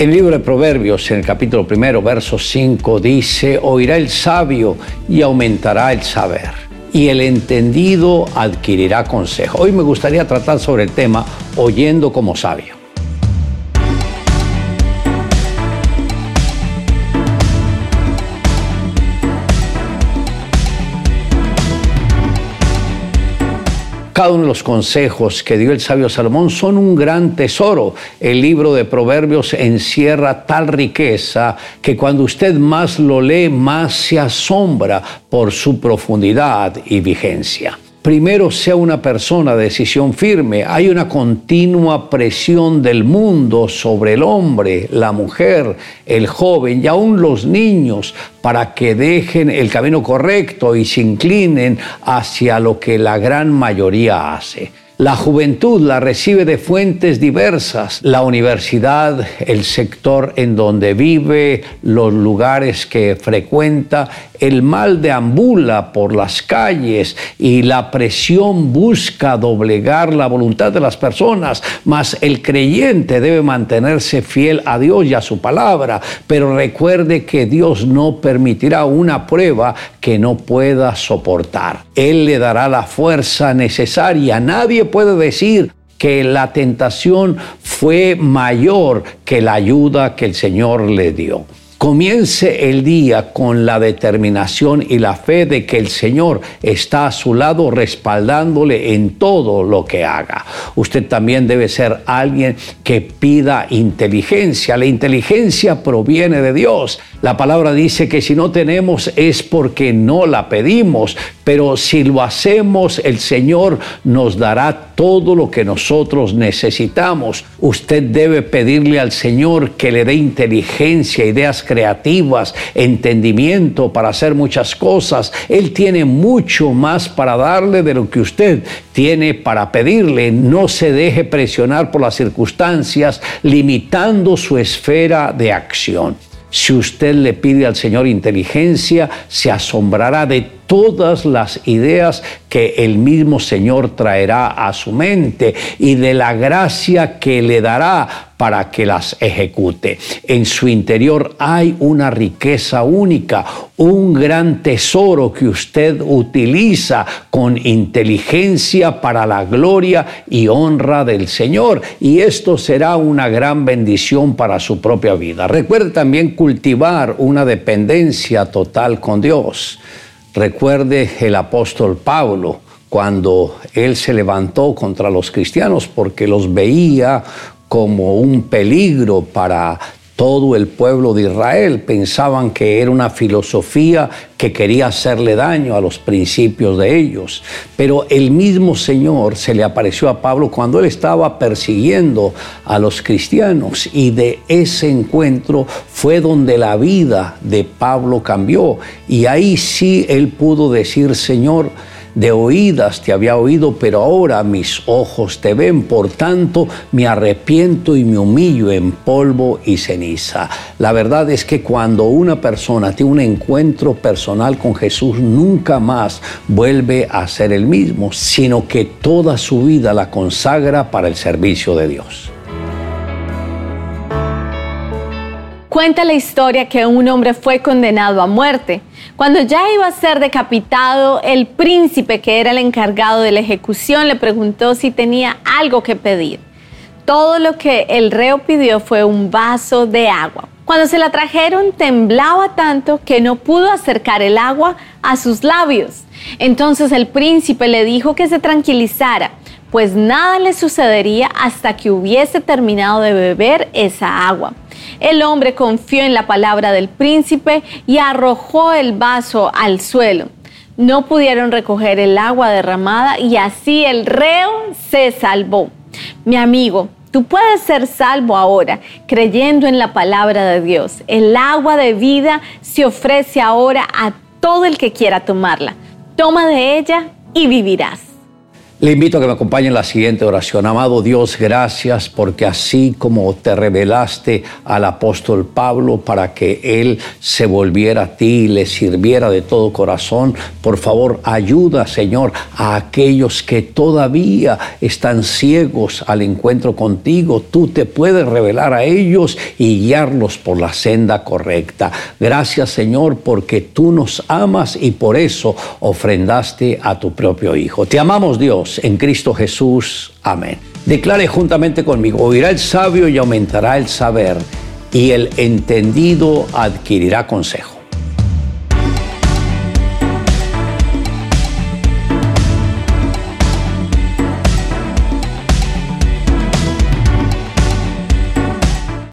En el libro de Proverbios, en el capítulo primero, verso 5, dice, oirá el sabio y aumentará el saber, y el entendido adquirirá consejo. Hoy me gustaría tratar sobre el tema oyendo como sabio. Cada uno de los consejos que dio el sabio Salomón son un gran tesoro. El libro de Proverbios encierra tal riqueza que cuando usted más lo lee, más se asombra por su profundidad y vigencia primero sea una persona de decisión firme. Hay una continua presión del mundo sobre el hombre, la mujer, el joven y aún los niños para que dejen el camino correcto y se inclinen hacia lo que la gran mayoría hace. La juventud la recibe de fuentes diversas, la universidad, el sector en donde vive, los lugares que frecuenta, el mal deambula por las calles y la presión busca doblegar la voluntad de las personas, mas el creyente debe mantenerse fiel a Dios y a su palabra, pero recuerde que Dios no permitirá una prueba que no pueda soportar. Él le dará la fuerza necesaria. Nadie puede decir que la tentación fue mayor que la ayuda que el Señor le dio. Comience el día con la determinación y la fe de que el Señor está a su lado respaldándole en todo lo que haga. Usted también debe ser alguien que pida inteligencia. La inteligencia proviene de Dios. La palabra dice que si no tenemos es porque no la pedimos, pero si lo hacemos, el Señor nos dará todo lo que nosotros necesitamos. Usted debe pedirle al Señor que le dé inteligencia, ideas creativas, entendimiento para hacer muchas cosas. Él tiene mucho más para darle de lo que usted tiene para pedirle. No se deje presionar por las circunstancias, limitando su esfera de acción. Si usted le pide al Señor inteligencia, se asombrará de todas las ideas que el mismo Señor traerá a su mente y de la gracia que le dará para que las ejecute. En su interior hay una riqueza única, un gran tesoro que usted utiliza con inteligencia para la gloria y honra del Señor. Y esto será una gran bendición para su propia vida. Recuerde también cultivar una dependencia total con Dios. Recuerde el apóstol Pablo cuando él se levantó contra los cristianos porque los veía como un peligro para todo el pueblo de Israel. Pensaban que era una filosofía que quería hacerle daño a los principios de ellos. Pero el mismo Señor se le apareció a Pablo cuando él estaba persiguiendo a los cristianos y de ese encuentro fue donde la vida de Pablo cambió. Y ahí sí él pudo decir, Señor, de oídas te había oído, pero ahora mis ojos te ven, por tanto me arrepiento y me humillo en polvo y ceniza. La verdad es que cuando una persona tiene un encuentro personal con Jesús, nunca más vuelve a ser el mismo, sino que toda su vida la consagra para el servicio de Dios. Cuenta la historia que un hombre fue condenado a muerte. Cuando ya iba a ser decapitado, el príncipe que era el encargado de la ejecución le preguntó si tenía algo que pedir. Todo lo que el reo pidió fue un vaso de agua. Cuando se la trajeron temblaba tanto que no pudo acercar el agua a sus labios. Entonces el príncipe le dijo que se tranquilizara, pues nada le sucedería hasta que hubiese terminado de beber esa agua. El hombre confió en la palabra del príncipe y arrojó el vaso al suelo. No pudieron recoger el agua derramada y así el reo se salvó. Mi amigo, Tú puedes ser salvo ahora creyendo en la palabra de Dios. El agua de vida se ofrece ahora a todo el que quiera tomarla. Toma de ella y vivirás. Le invito a que me acompañe en la siguiente oración. Amado Dios, gracias porque así como te revelaste al apóstol Pablo para que él se volviera a ti y le sirviera de todo corazón, por favor ayuda, Señor, a aquellos que todavía están ciegos al encuentro contigo. Tú te puedes revelar a ellos y guiarlos por la senda correcta. Gracias, Señor, porque tú nos amas y por eso ofrendaste a tu propio Hijo. Te amamos, Dios en Cristo Jesús. Amén. Declare juntamente conmigo, oirá el sabio y aumentará el saber, y el entendido adquirirá consejo.